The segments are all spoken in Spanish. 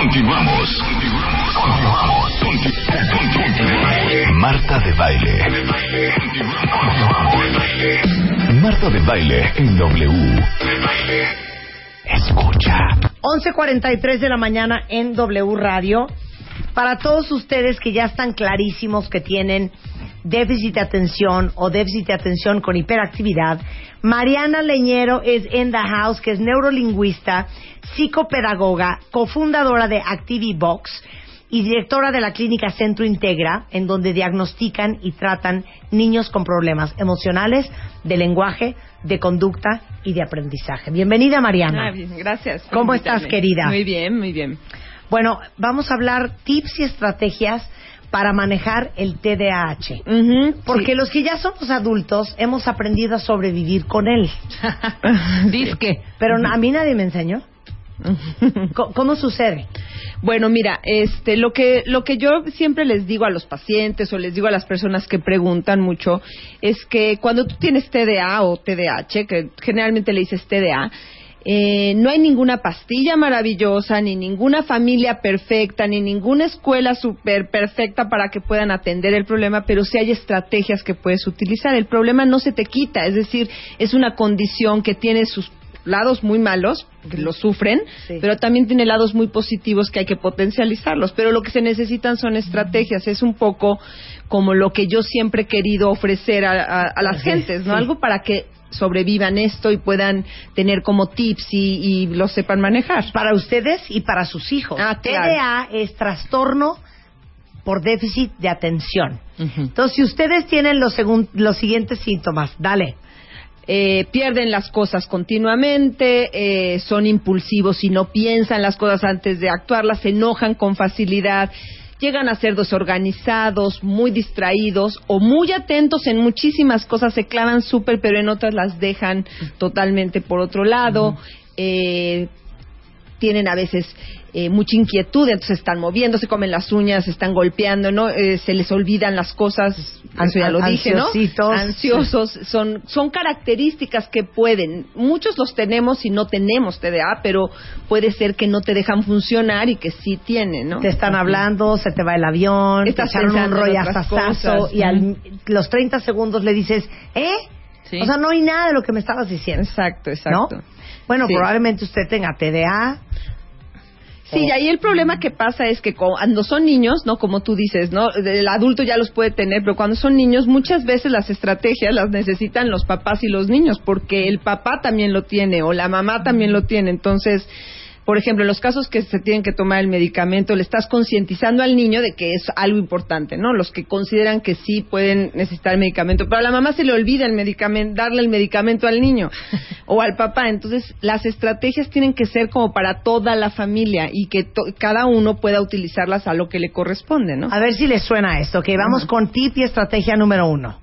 Continuamos. Marta de baile. Marta de baile en W. Escucha. 11.43 de la mañana en W Radio. Para todos ustedes que ya están clarísimos que tienen déficit de atención o déficit de atención con hiperactividad, Mariana Leñero es in the house, que es neurolingüista, psicopedagoga, cofundadora de ActiviBox y directora de la clínica Centro Integra, en donde diagnostican y tratan niños con problemas emocionales, de lenguaje, de conducta y de aprendizaje. Bienvenida, Mariana. Ah, bien, gracias. ¿Cómo invitarme. estás, querida? Muy bien, muy bien. Bueno, vamos a hablar tips y estrategias para manejar el TDAH. Ujú, Porque sí. los que ya somos adultos hemos aprendido a sobrevivir con él. Disque. Pero a mí nadie me enseñó. Co- ¿Cómo sucede? Bueno, mira, este, lo que lo que yo siempre les digo a los pacientes o les digo a las personas que preguntan mucho es que cuando tú tienes TDA o TDAH, que generalmente le dices TDA, eh, no hay ninguna pastilla maravillosa, ni ninguna familia perfecta, ni ninguna escuela súper perfecta para que puedan atender el problema, pero sí hay estrategias que puedes utilizar. El problema no se te quita, es decir, es una condición que tiene sus lados muy malos, que lo sufren, Sí. pero también tiene lados muy positivos que hay que potencializarlos. Pero lo que se necesitan son estrategias. Es un poco como lo que yo siempre he querido ofrecer a, a- a las gentes, ¿no? sí. Algo para que sobrevivan esto y puedan tener como tips y, y lo sepan manejar. Para ustedes y para sus hijos. Ah, claro. TDA es trastorno por déficit de atención. Entonces, si ustedes tienen los, segun- los siguientes síntomas, dale. eh, pierden las cosas continuamente, eh, son impulsivos y no piensan las cosas antes de actuarlas, se enojan con facilidad, llegan a ser desorganizados, muy distraídos o muy atentos en muchísimas cosas, se clavan súper, pero en otras las dejan totalmente por otro lado. eh, tienen a veces eh, mucha inquietud, entonces están moviéndose, comen las uñas, están golpeando, ¿no? Eh, se les olvidan las cosas, eso ya lo dije, ¿no? Ansiositos. Ansiosos, son, son características que pueden, muchos los tenemos y no tenemos TDA, pero puede ser que no te dejan funcionar y que sí tienen, ¿no? Te están hablando, se te va el avión, Estás te echaron un cosas. y al Ujú. los 30 segundos le dices, ¿eh? Sí. O sea, no hay nada de lo que me estabas diciendo. Exacto, exacto. ¿No? Bueno, Sí. probablemente usted tenga TDA. Sí, y ahí el problema que pasa es que cuando son niños, ¿no? Como tú dices, ¿no? El adulto ya los puede tener, pero cuando son niños, muchas veces las estrategias las necesitan los papás y los niños, porque el papá también lo tiene o la mamá también lo tiene. Entonces, por ejemplo, en los casos que se tienen que tomar el medicamento, le estás concientizando al niño de que es algo importante, ¿no? Los que consideran que sí pueden necesitar el medicamento, pero a la mamá se le olvida el medicamento, darle el medicamento al niño o al papá. Entonces, las estrategias tienen que ser como para toda la familia y que to- cada uno pueda utilizarlas a lo que le corresponde, ¿no? A ver si les suena esto. Ok, vamos con tip y estrategia número uno.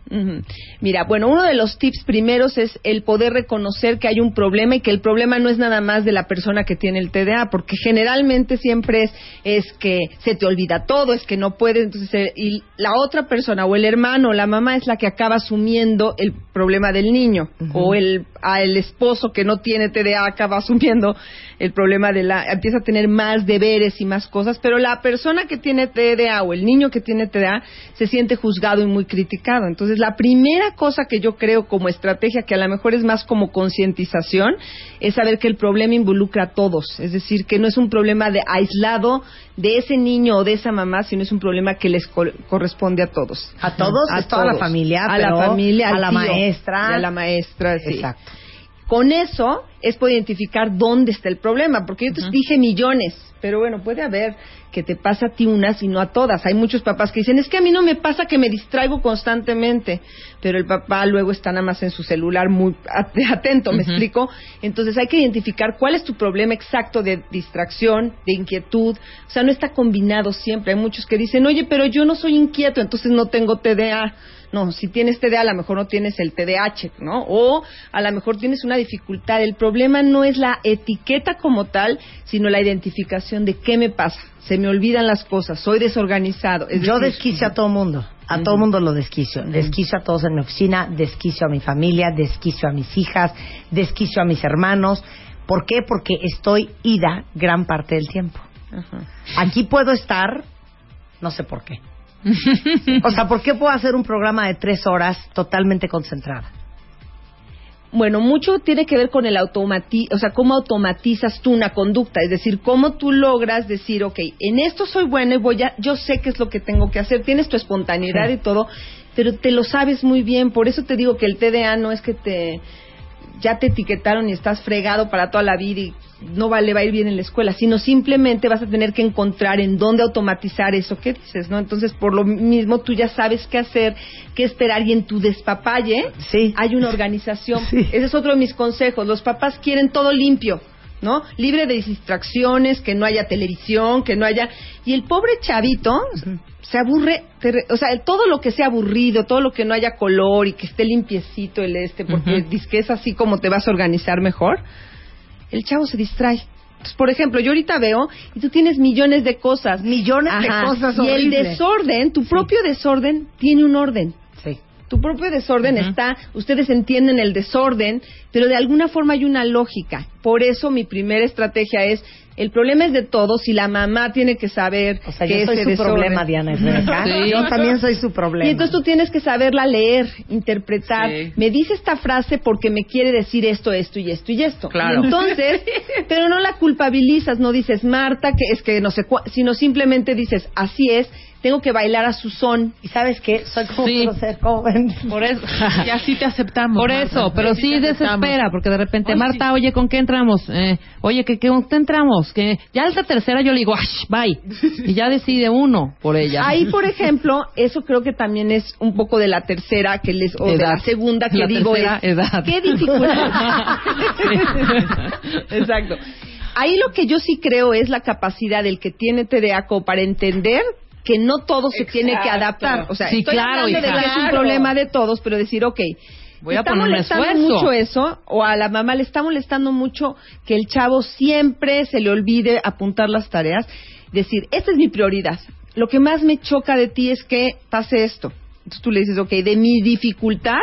Mira, bueno, uno de los tips primeros es el poder reconocer que hay un problema y que el problema no es nada más de la persona que tiene el TDA, porque generalmente siempre es, es que se te olvida todo, es que no puedes, entonces, eh, y la otra persona o el hermano o la mamá es la que acaba asumiendo el problema del niño o el, a el esposo que no tiene TDA acaba asumiendo el problema de la, empieza a tener más deberes y más cosas, pero la persona que tiene TDA o el niño que tiene TDA se siente juzgado y muy criticado. Entonces, la primera cosa que yo creo como estrategia, que a lo mejor es más como concientización, es saber que el problema involucra a todos. Es decir, que no es un problema de aislado de ese niño o de esa mamá, sino es un problema que les co- corresponde a todos. A todos, A toda la todos. familia, a pero la familia, a al la tío, maestra. y a la maestra, sí. Exacto. Con eso es poder identificar dónde está el problema, porque yo te dije millones, pero bueno, puede haber que te pasa a ti unas y no a todas. Hay muchos papás que dicen, es que a mí no me pasa que me distraigo constantemente, pero el papá luego está nada más en su celular muy at- atento, ¿me explico? Entonces hay que identificar cuál es tu problema exacto de distracción, de inquietud. O sea, no está combinado siempre. Hay muchos que dicen, oye, pero yo no soy inquieto, entonces no tengo TDA. No, si tienes TDA, a lo mejor no tienes el TDAH, ¿no? O a lo mejor tienes una dificultad. El problema no es la etiqueta como tal, sino la identificación de qué me pasa. Se me olvidan las cosas, soy desorganizado. Es Yo desquicio a todo mundo. A todo mundo lo desquicio. Desquicio a todos en mi oficina, desquicio a mi familia, desquicio a mis hijas, desquicio a mis hermanos. ¿Por qué? Porque estoy ida gran parte del tiempo. Aquí puedo estar, no sé por qué. O sea, ¿por qué puedo hacer un programa de tres horas totalmente concentrada? Bueno, mucho tiene que ver con el automati o sea, cómo automatizas tú una conducta, es decir, cómo tú logras decir, ok, en esto soy bueno y voy a, yo sé qué es lo que tengo que hacer, tienes tu espontaneidad y todo, pero te lo sabes muy bien, por eso te digo que el TDA no es que te ya te etiquetaron y estás fregado para toda la vida y no vale, va a ir bien en la escuela, sino simplemente vas a tener que encontrar en dónde automatizar eso que dices, ¿no? Entonces, por lo mismo, tú ya sabes qué hacer, qué esperar y en tu despapalle Sí. hay una organización. Sí. Ese es otro de mis consejos. Los papás quieren todo limpio. ¿No? Libre de distracciones, que no haya televisión, que no haya... Y el pobre chavito se aburre, o sea, todo lo que sea aburrido, todo lo que no haya color y que esté limpiecito el este, porque dice que es así como te vas a organizar mejor, el chavo se distrae. Entonces, por ejemplo, yo ahorita veo y tú tienes millones de cosas. Millones de cosas Y el desorden, tu propio desorden, tiene un orden. Tu propio desorden está, ustedes entienden el desorden, pero de alguna forma hay una lógica. Por eso mi primera estrategia es, el problema es de todos y la mamá tiene que saber O sea, que yo soy su desorden- problema, Diana Herrera. Sí. Yo también soy su problema. Y entonces tú tienes que saberla leer, interpretar. Sí. Me dice esta frase porque me quiere decir esto, esto y esto y esto. Claro. Y entonces, pero no la culpabilizas, no dices Marta, que es que no sé cuál, sino simplemente dices, así es, tengo que bailar a su son. ¿Y sabes qué? Soy como Sí. ser joven. Por eso. Y así te aceptamos. Por Marta. eso, pero Así sí desespera, porque de repente, Marta, sí. oye, ¿con qué entramos? Eh, oye, ¿qué, ¿qué, con qué entramos? Que ya es la tercera yo le digo, ¡ash, bye! Y ya decide uno por ella. Ahí, por ejemplo, eso creo que también es un poco de la tercera que les, o de la segunda que La digo tercera es, edad. ¿qué dificultad? Exacto. Ahí lo que yo sí creo es la capacidad del que tiene TDA para entender que no todo se tiene que adaptar. O sea, Sí, estoy claro, hablando de que es un problema de todos, pero decir, ok, Voy a está poner un molestando esfuerzo. mucho eso, o a la mamá le está molestando mucho que el chavo siempre se le olvide apuntar las tareas. Decir, esta es mi prioridad. Lo que más me choca de ti es que pase esto. Entonces tú le dices, ok, de mi dificultad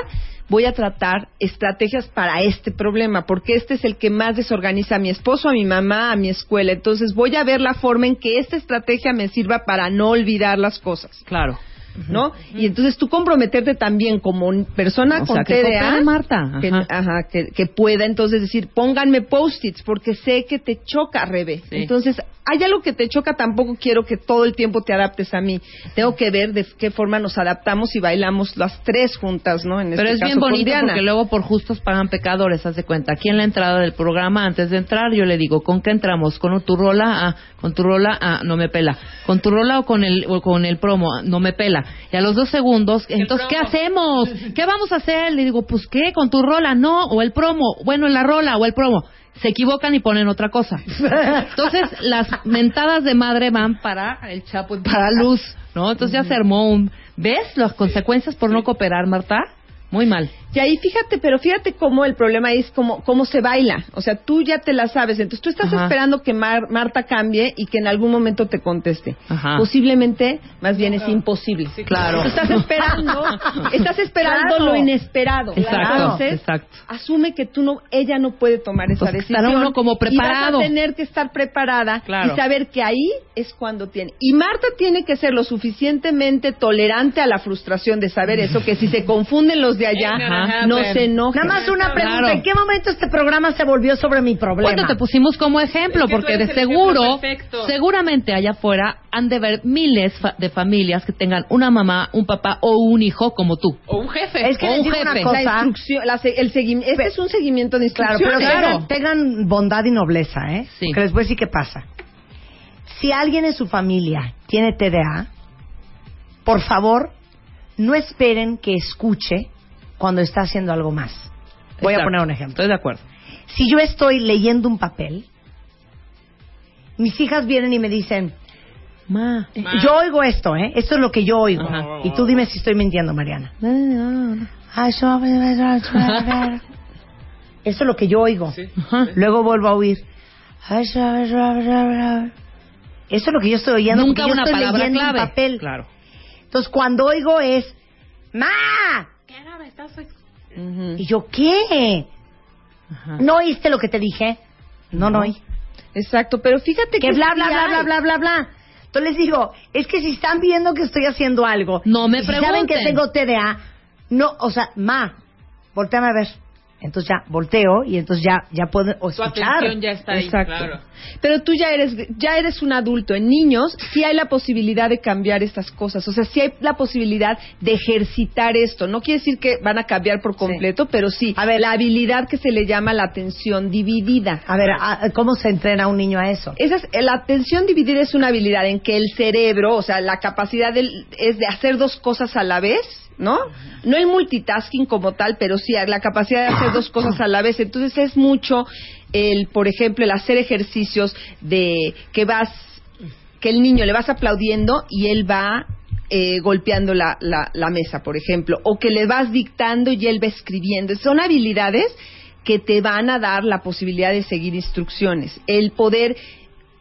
voy a tratar estrategias para este problema, porque este es el que más desorganiza a mi esposo, a mi mamá, a mi escuela. Entonces voy a ver la forma en que esta estrategia me sirva para no olvidar las cosas. Claro. ¿No? Y entonces tú comprometerte también como persona O con sea, que TDA, coopere, Marta. que, Ajá. que, que pueda entonces decir, pónganme post-its porque sé que te choca, Rebe. Sí. Entonces, hay algo que te choca, tampoco quiero que todo el tiempo te adaptes a mí. Tengo que ver de qué forma nos adaptamos y bailamos las tres juntas, ¿no? En Pero este es bien caso con bonito porque luego por justos pagan pecadores, haz de cuenta. Aquí en la entrada del programa, antes de entrar, yo le digo, ¿con qué entramos? ¿Con tu rola? Ah, con tu rola, ah, no me pela. ¿Con tu rola o con el, o con el promo? Ah, No me pela. Y a los dos segundos, entonces, ¿qué hacemos? ¿Qué vamos a hacer? Le digo, pues, ¿qué? ¿Con tu rola? No, o el promo. Bueno, la rola o el promo. Se equivocan y ponen otra cosa. Entonces, las mentadas de madre van para el Chapo y para Luz, ¿no? Entonces ya se armó un... ¿Ves las consecuencias por no cooperar, Marta? Muy mal. Y ahí fíjate, pero fíjate cómo el problema es cómo, cómo se baila. O sea, tú ya te la sabes. Entonces tú estás Ajá. esperando que Mar- Marta cambie y que en algún momento te conteste. Ajá. Posiblemente, más bien es imposible. Claro. Tú estás esperando, estás esperando Claro. lo inesperado. Exacto, Entonces, exacto. asume que tú no, ella no puede tomar esa Pues decisión. estará uno como preparado. Y vas a tener que estar preparada Claro. y saber que ahí es cuando tiene. Y Marta tiene que ser lo suficientemente tolerante a la frustración de saber eso, que si se confunden los de allá, Ajá. no se enojen. Nada más una pregunta. Claro. ¿En qué momento este programa se volvió sobre mi problema? Bueno, te pusimos como ejemplo, Es que porque de seguro, seguramente allá afuera han de ver miles fa- de familias que tengan una mamá, un papá o un hijo como tú. O un jefe. Es que o un digo una jefe. cosa. la instrucción, la se- el seguimiento, este es un seguimiento de Claro, instrucciones. pero Claro. Tengan, tengan bondad y nobleza, ¿eh? Sí. Que les voy a decir qué pasa. Si alguien en su familia tiene TDA, por favor, no esperen que escuche cuando está haciendo algo más. Voy a poner un ejemplo. Estoy de acuerdo. Si yo estoy leyendo un papel, mis hijas vienen y me dicen, Ma. Ma. yo oigo esto, ¿eh? Esto es lo que yo oigo. Ajá. Y tú dime si estoy mintiendo, Mariana. Eso es lo que yo oigo. Luego vuelvo a oír. Eso es lo que yo estoy oyendo. Nunca yo una estoy palabra leyendo clave. un papel. Claro. Entonces, cuando oigo es ¡Ma! Ujú. Y yo, ¿qué? Ajá. ¿No oíste lo que te dije? No, no, No. oí. Exacto, pero fíjate que que bla, bla, bla, bla, bla, bla, bla. Entonces les digo, es que si están viendo que estoy haciendo algo, No me y si saben que pregunten. tengo TDA, no, o sea, ma, volteame a ver. Entonces ya volteo y entonces ya ya puedo o Tu escuchar. atención ya está ahí, Exacto. claro. Pero tú ya eres ya eres un adulto. En niños sí hay la posibilidad de cambiar estas cosas. O sea, sí hay la posibilidad de ejercitar esto. No quiere decir que van a cambiar por completo, pero sí. A ver. la habilidad que se le llama la atención dividida. A ver, ¿a- ¿cómo se entrena un niño a eso? Esa es, la atención dividida es una habilidad en que el cerebro, o sea, la capacidad del- es de hacer dos cosas a la vez, ¿no? No el multitasking como tal, pero sí la capacidad de hacer dos cosas a la vez. Entonces es mucho el, por ejemplo, el hacer ejercicios de que vas, que el niño le vas aplaudiendo y él va eh, golpeando la, la, la mesa, por ejemplo, o que le vas dictando y él va escribiendo. Son habilidades que te van a dar la posibilidad de seguir instrucciones, el poder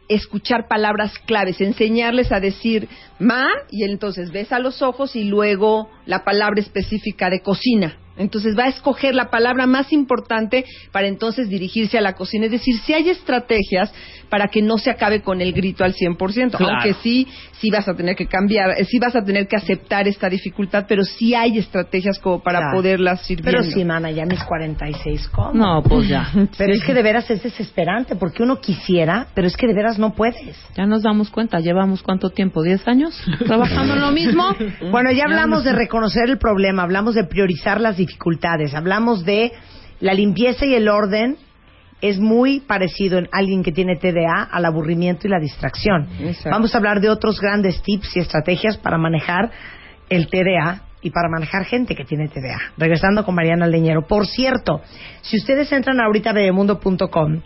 escuchar palabras claves, enseñarles a decir ma y entonces ves a los ojos y luego la palabra específica de cocina. Entonces va a escoger la palabra más importante para entonces dirigirse a la cocina. Es decir, si hay estrategias para que no se acabe con el grito al 100%, Claro. aunque sí, sí vas a tener que cambiar, eh, sí vas a tener que aceptar esta dificultad, pero sí hay estrategias como para Claro. poderlas ir Pero sí, mana, ya mis 46, ¿cómo? No, pues ya. Pero es que de veras es desesperante, porque uno quisiera, pero es que de veras no puedes. Ya nos damos cuenta, llevamos cuánto tiempo, ¿10 años? ¿Trabajando en lo mismo? Bueno, ya hablamos de reconocer el problema, hablamos de priorizar las dificultades, hablamos de la limpieza y el orden es muy parecido en alguien que tiene TDA al aburrimiento y la distracción. Exacto. Vamos a hablar de otros grandes tips y estrategias para manejar el TDA y para manejar gente que tiene TDA. Regresando con Mariana Leñero. Por cierto, si ustedes entran ahorita a bebemundo.com,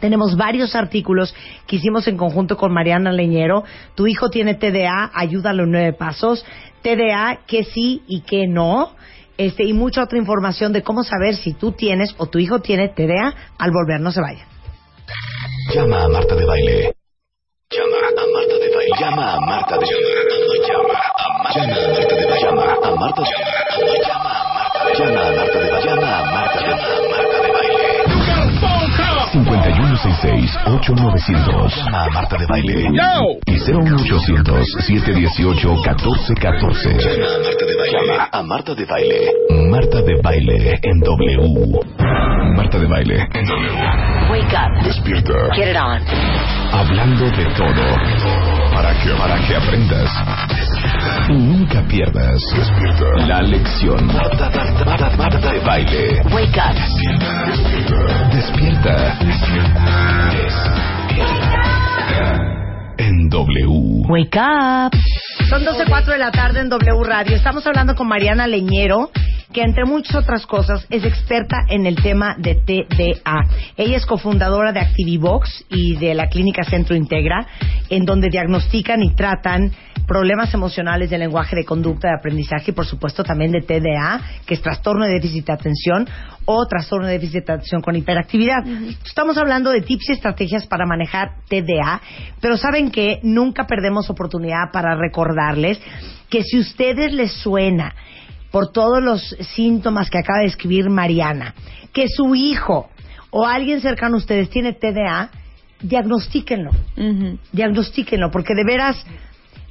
tenemos varios artículos que hicimos en conjunto con Mariana Leñero. Tu hijo tiene TDA, ayúdalo en nueve pasos. TDA, que sí y que no este, y mucha otra información de cómo saber si tú tienes o tu hijo tiene TDA al volver. No se vaya. Llama a Marta de Baile. Llama a Marta de Baile. Llama a Marta de Baile. Llama a Marta de Baile. Llama a Marta de Baile. Llama a Marta de baile. Llama a Marta de Baile. Llama a Marta de Baile. 5166-8900. Llama a Marta de Baile. Y 01800-718-1414. Llama a Marta a Marta de Baile. Marta de Baile en W. Marta de Baile en W. Wake up. Despierta. Get it on. Hablando de todo. Para que, para que aprendas. Y nunca pierdas. Despierta. La lección. Marta, Marta, Marta, Marta de baile. Wake up. Despierta. Despierta. Despierta. En W. Wake up. Son 12.04 de la tarde en W Radio. Estamos hablando con Mariana Leñero, que entre muchas otras cosas es experta en el tema de TDA. Ella es cofundadora de Activivox y de la clínica Centro Integra, en donde diagnostican y tratan problemas emocionales de lenguaje de conducta de aprendizaje y por supuesto también de TDA, que es trastorno de déficit de atención o trastorno de déficit de atención con hiperactividad. Estamos hablando de tips y estrategias para manejar TDA, pero saben que nunca perdemos oportunidad para recordarles que si ustedes les suena por todos los síntomas que acaba de escribir Mariana, que su hijo o alguien cercano a ustedes tiene TDA, diagnostíquenlo Ujú. diagnostíquenlo, porque de veras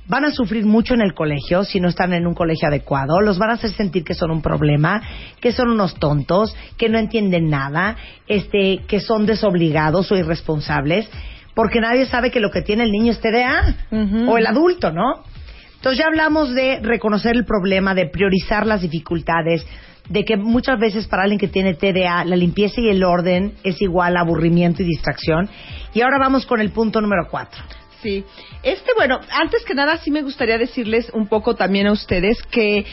van a sufrir mucho en el colegio si no están en un colegio adecuado, los van a hacer sentir que son un problema, que son unos tontos, que no entienden nada, este, que son desobligados o irresponsables, porque nadie sabe que lo que tiene el niño es TDA o el adulto, ¿no? Entonces ya hablamos de reconocer el problema, de priorizar las dificultades, de que muchas veces para alguien que tiene TDA la limpieza y el orden es igual a aburrimiento y distracción. Y ahora vamos con el punto número cuatro. Sí. Este, bueno, antes que nada sí me gustaría decirles un poco también a ustedes que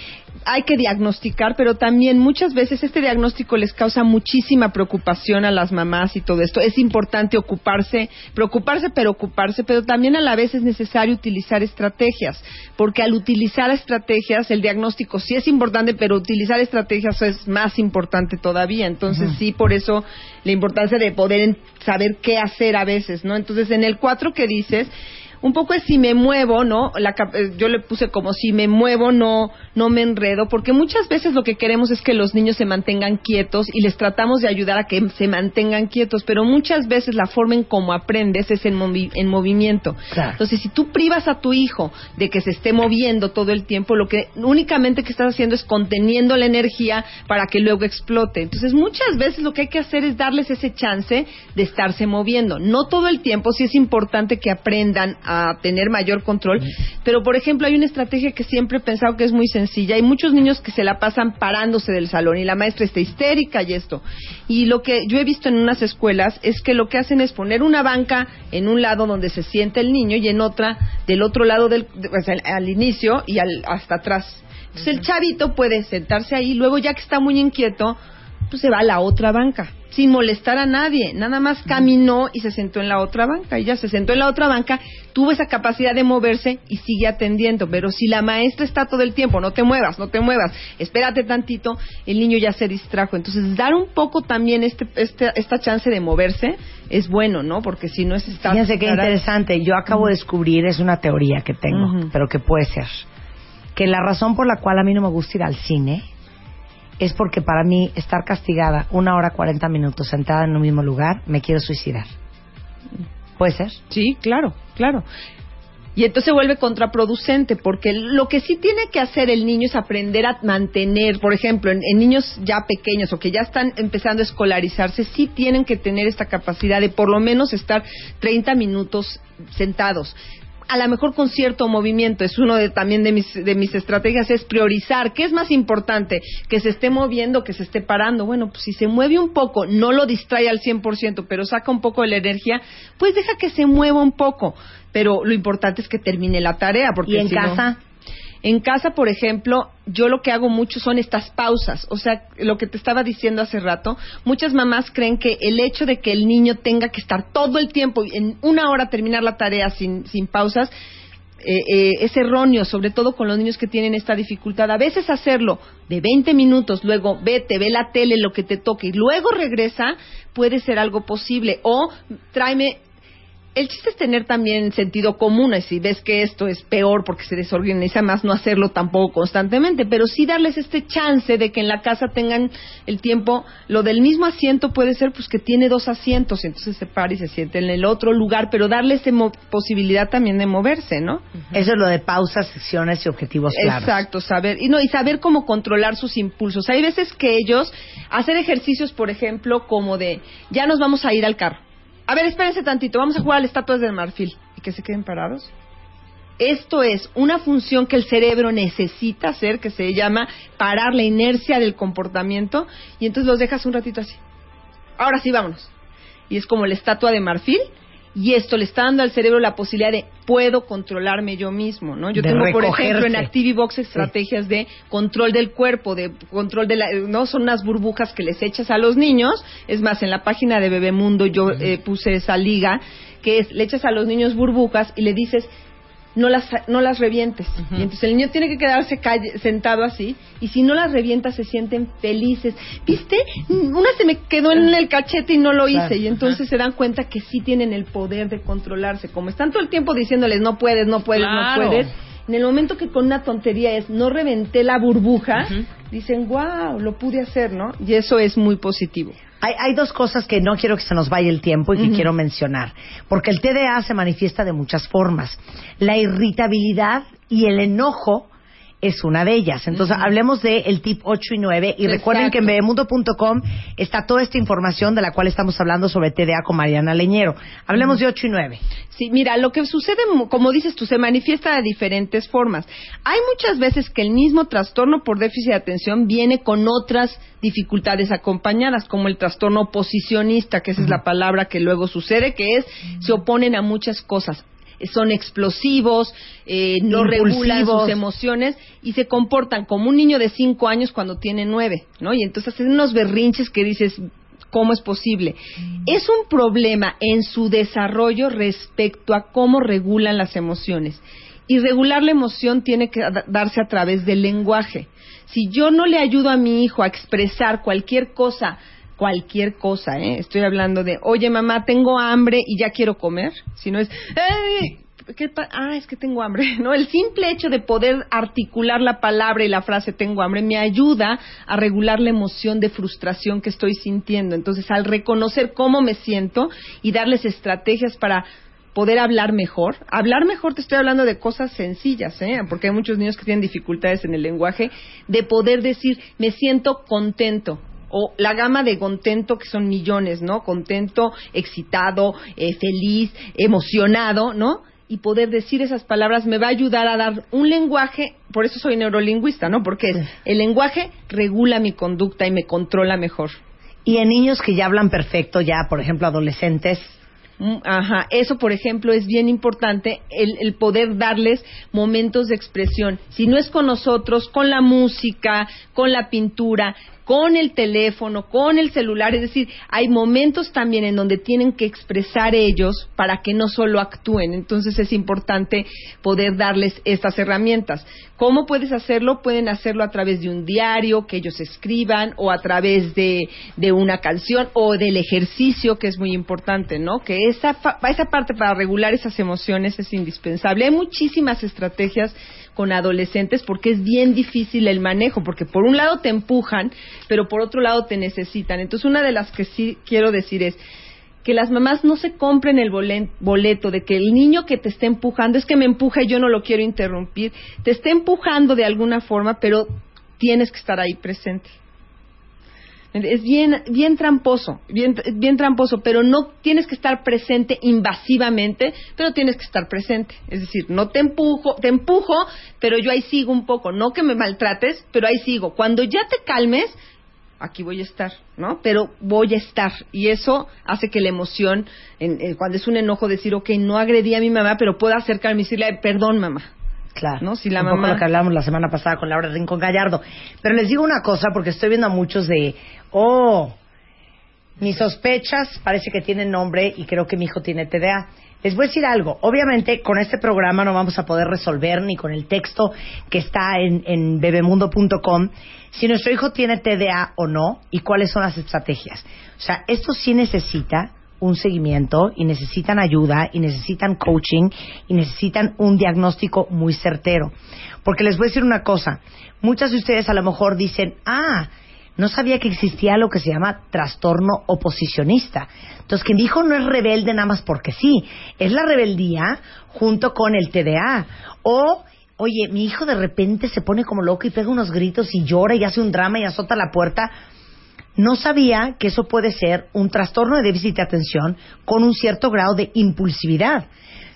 hay que diagnosticar, pero también muchas veces este diagnóstico les causa muchísima preocupación a las mamás y todo esto. Es importante ocuparse, preocuparse, pero ocuparse, pero también a la vez es necesario utilizar estrategias, porque al utilizar estrategias, el diagnóstico sí es importante, pero utilizar estrategias es más importante todavía. Entonces, sí, por eso la importancia de poder saber qué hacer a veces, ¿no? Entonces, en el 4 que dices, un poco es si me muevo, ¿no? La eh, yo le puse como si me muevo no no me enredo, porque muchas veces lo que queremos es que los niños se mantengan quietos y les tratamos de ayudar a que se mantengan quietos, pero muchas veces la forma en cómo aprendes es en, movi- en movimiento. Claro. Entonces, si tú privas a tu hijo de que se esté moviendo todo el tiempo, lo que únicamente que estás haciendo es conteniendo la energía para que luego explote. Entonces, muchas veces lo que hay que hacer es darles ese chance de estarse moviendo. No todo el tiempo, sí es importante que aprendan a tener mayor control, pero por ejemplo, hay una estrategia que siempre he pensado que es muy sencilla. Hay muchos niños que se la pasan parándose del salón y la maestra está histérica y esto. Y lo que yo he visto en unas escuelas es que lo que hacen es poner una banca en un lado donde se siente el niño y en otra del otro lado del de- o sea, al inicio y al, hasta atrás. Entonces el chavito puede sentarse ahí, luego ya que está muy inquieto, pues se va a la otra banca, sin molestar a nadie. Nada más caminó y se sentó en la otra banca. Y ya se sentó en la otra banca, tuvo esa capacidad de moverse y sigue atendiendo. Pero si la maestra está todo el tiempo, no te muevas, no te muevas, espérate tantito, el niño ya se distrajo. Entonces, dar un poco también este, este, esta chance de moverse es bueno, ¿no? Porque si no es estar... Fíjense qué interesante. Yo acabo de descubrir, es una teoría que tengo, pero que puede ser, que la razón por la cual a mí no me gusta ir al cine es porque para mí estar castigada una hora cuarenta minutos sentada en un mismo lugar, me quiero suicidar. ¿Puede ser? Sí, claro, claro. Y entonces se vuelve contraproducente, porque lo que sí tiene que hacer el niño es aprender a mantener, por ejemplo, en, en niños ya pequeños o que ya están empezando a escolarizarse, sí tienen que tener esta capacidad de por lo menos estar 30 minutos sentados. A lo mejor con cierto movimiento, es uno de, también de mis, de mis estrategias, es priorizar. ¿Qué es más importante? ¿Que se esté moviendo, que se esté parando? Bueno, pues si se mueve un poco, no lo distrae al 100%, pero saca un poco de la energía, pues deja que se mueva un poco. Pero lo importante es que termine la tarea. Porque ¿Y en si no- casa? En casa, por ejemplo, yo lo que hago mucho son estas pausas. O sea, lo que te estaba diciendo hace rato, muchas mamás creen que el hecho de que el niño tenga que estar todo el tiempo, en una hora terminar la tarea sin, sin pausas, eh, eh, es erróneo, sobre todo con los niños que tienen esta dificultad. A veces hacerlo de 20 minutos, luego vete, ve la tele, lo que te toque, y luego regresa, puede ser algo posible. O tráeme el chiste es tener también sentido común, y si ves que esto es peor porque se desorganiza más, no hacerlo tampoco constantemente, pero sí darles este chance de que en la casa tengan el tiempo, lo del mismo asiento puede ser pues que tiene dos asientos, entonces se para y se siente en el otro lugar, pero darles esa posibilidad también de moverse, ¿no? Eso es lo de pausas, secciones y objetivos claros. Exacto, saber y no y saber cómo controlar sus impulsos. Hay veces que ellos hacer ejercicios, por ejemplo, como de ya nos vamos a ir al carro. A ver, espérense tantito, vamos a jugar al estatuas del marfil y que se queden parados. Esto es una función que el cerebro necesita hacer, que se llama parar la inercia del comportamiento, y entonces los dejas un ratito así. Ahora sí, vámonos. Y es como la estatua de marfil, y esto le está dando al cerebro la posibilidad de puedo controlarme yo mismo, ¿no? Yo De tengo, por ejemplo, en. ActiviBox estrategias de control del cuerpo, de control de la, no son unas burbujas que les echas a los niños. Es más, en la página de Bebemundo yo eh, puse esa liga que es le echas a los niños burbujas y le dices no las no las revientes. Y entonces el niño tiene que quedarse calle- sentado así y si no las revientas se sienten felices. ¿Viste? Una se me quedó en el cachete y no lo hice Claro. y entonces se dan cuenta que sí tienen el poder de controlarse. Como están todo el tiempo diciéndoles no puedes, no puedes, Claro. no puedes. En el momento que con una tontería es no reventé la burbuja, dicen, wow, lo pude hacer, ¿no? Y eso es muy positivo. Hay, hay dos cosas que no quiero que se nos vaya el tiempo y que quiero mencionar. Porque el TDA se manifiesta de muchas formas. La irritabilidad y el enojo es una de ellas. Entonces, hablemos de el tip 8 y 9 y recuerden que en bebemundo.com está toda esta información de la cual estamos hablando sobre TDA con Mariana Leñero. Hablemos de 8 y 9. Sí, mira, lo que sucede, como dices tú, se manifiesta de diferentes formas. Hay muchas veces que el mismo trastorno por déficit de atención viene con otras dificultades acompañadas, como el trastorno oposicionista, que esa es la palabra que luego sucede, que es se oponen a muchas cosas. Son explosivos, eh, no regulan sus emociones y se comportan como un niño de cinco años cuando tiene nueve, ¿no? Y entonces hacen unos berrinches que dices, ¿Cómo es posible? Es un problema en su desarrollo respecto a cómo regulan las emociones. Y regular la emoción tiene que da- darse a través del lenguaje. Si yo no le ayudo a mi hijo a expresar cualquier cosa, cualquier cosa, ¿eh? estoy hablando de, oye mamá, tengo hambre y ya quiero comer, si no es, ¿qué pa- ah, es que tengo hambre, ¿no? El simple hecho de poder articular la palabra y la frase tengo hambre me ayuda a regular la emoción de frustración que estoy sintiendo. Entonces, al reconocer cómo me siento y darles estrategias para poder hablar mejor. Hablar mejor te estoy hablando de cosas sencillas, ¿eh? Porque hay muchos niños que tienen dificultades en el lenguaje de poder decir, me siento contento. O la gama de contento, que son millones, ¿no? Contento, excitado, eh, feliz, emocionado, ¿no? Y poder decir esas palabras me va a ayudar a dar un lenguaje, por eso soy neurolingüista, ¿no? Porque es- el lenguaje regula mi conducta y me controla mejor. Y en niños que ya hablan perfecto, ya, por ejemplo, adolescentes, Mm, Ajá, eso por ejemplo es bien importante, el, el poder darles momentos de expresión. Si no es con nosotros, con la música, con la pintura, con el teléfono, con el celular, es decir, hay momentos también en donde tienen que expresar ellos para que no solo actúen. Entonces es importante poder darles estas herramientas. ¿Cómo puedes hacerlo? Pueden hacerlo a través de un diario que ellos escriban o a través de, de una canción o del ejercicio, que es muy importante, ¿no? Que esa, esa parte para regular esas emociones es indispensable. Hay muchísimas estrategias con adolescentes porque es bien difícil el manejo, porque por un lado te empujan, pero por otro lado te necesitan. Entonces, una de las que sí quiero decir es que las mamás no se compren el boleto de que el niño que te esté empujando es que me empuja y yo no lo quiero interrumpir, te está empujando de alguna forma, pero tienes que estar ahí presente. Es bien, bien tramposo, bien, bien tramposo, pero no tienes que estar presente invasivamente, pero tienes que estar presente. Es decir, no te empujo, te empujo, pero yo ahí sigo un poco. No que me maltrates, pero ahí sigo. Cuando ya te calmes, aquí voy a estar, ¿no? Pero voy a estar. Y eso hace que la emoción, en- en- cuando es un enojo, decir, ok, no agredí a mi mamá, pero puedo acercarme y decirle, "Ay, perdón, mamá. Claro. ¿No? Si la un poco mamá- lo que hablamos la semana pasada con Laura Rincón Gallardo. Pero les digo una cosa, porque estoy viendo a muchos de, oh, mis sospechas parece que tienen nombre y creo que mi hijo tiene TDA. Les voy a decir algo. Obviamente, con este programa no vamos a poder resolver ni con el texto que está en, en bebemundo.com si nuestro hijo tiene TDA o no y cuáles son las estrategias. O sea, esto sí necesita un seguimiento y necesitan ayuda y necesitan coaching y necesitan un diagnóstico muy certero. Porque les voy a decir una cosa, muchas de ustedes a lo mejor dicen, ah, no sabía que existía lo que se llama trastorno oposicionista. Entonces, mi hijo no es rebelde nada más porque sí, es la rebeldía junto con el TDA. O, oye, mi hijo de repente se pone como loco y pega unos gritos y llora y hace un drama y azota la puerta no sabía que eso puede ser un trastorno de déficit de atención con un cierto grado de impulsividad.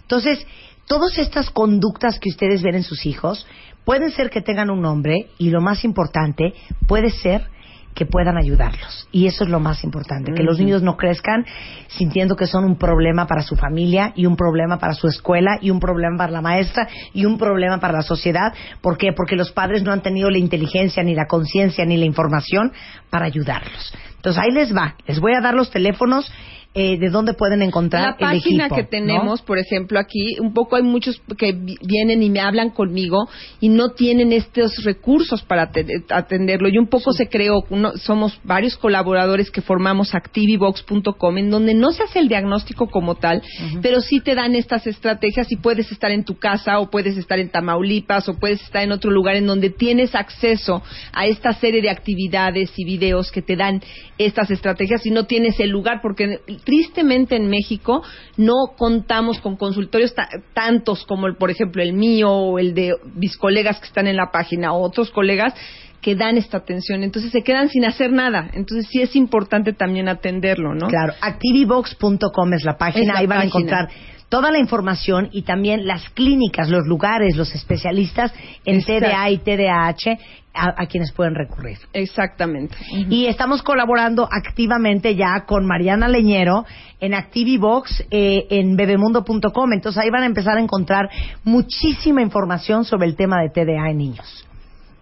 Entonces, todas estas conductas que ustedes ven en sus hijos pueden ser que tengan un nombre y lo más importante puede ser que puedan ayudarlos. Y eso es lo más importante, que los niños no crezcan sintiendo que son un problema para su familia y un problema para su escuela y un problema para la maestra y un problema para la sociedad. ¿Por qué? Porque los padres no han tenido la inteligencia, ni la conciencia, ni la información para ayudarlos. Entonces ahí les va. Les voy a dar los teléfonos eh, de dónde pueden encontrar La el página equipo, que ¿no? tenemos, por ejemplo, aquí, un poco hay muchos que vi- vienen y me hablan conmigo y no tienen estos recursos para ate- atenderlo. Y un poco se creó, uno- somos varios colaboradores que formamos activibox.com, en donde no se hace el diagnóstico como tal, pero sí te dan estas estrategias y puedes estar en tu casa o puedes estar en Tamaulipas o puedes estar en otro lugar en donde tienes acceso a esta serie de actividades y videos que te dan estas estrategias y no tienes el lugar porque tristemente en México no contamos con consultorios ta- tantos como el, por ejemplo el mío o el de mis colegas que están en la página o otros colegas que dan esta atención, entonces se quedan sin hacer nada, entonces sí es importante también atenderlo, ¿no? Claro, activibox.com es la página, Es la ahí van a encontrar toda la información y también las clínicas, los lugares, los especialistas en Exacto. TDA y TDAH a, a quienes pueden recurrir. Exactamente. Y estamos colaborando activamente ya con Mariana Leñero en Activibox eh, en bebemundo.com. Entonces ahí van a empezar a encontrar muchísima información sobre el tema de TDA en niños.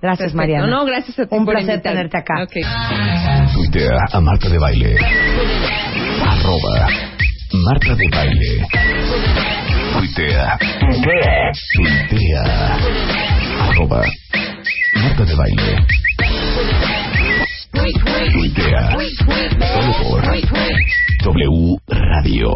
Gracias, Perfecto. Mariana. No, gracias a ti Un por placer tenerte acá. Ok. Tuitea a Marta de Baile. Arroba Marta de Baile. Tuitea. Tuitea. Arroba. Marta de baile. Tuitea. Solo por W Radio.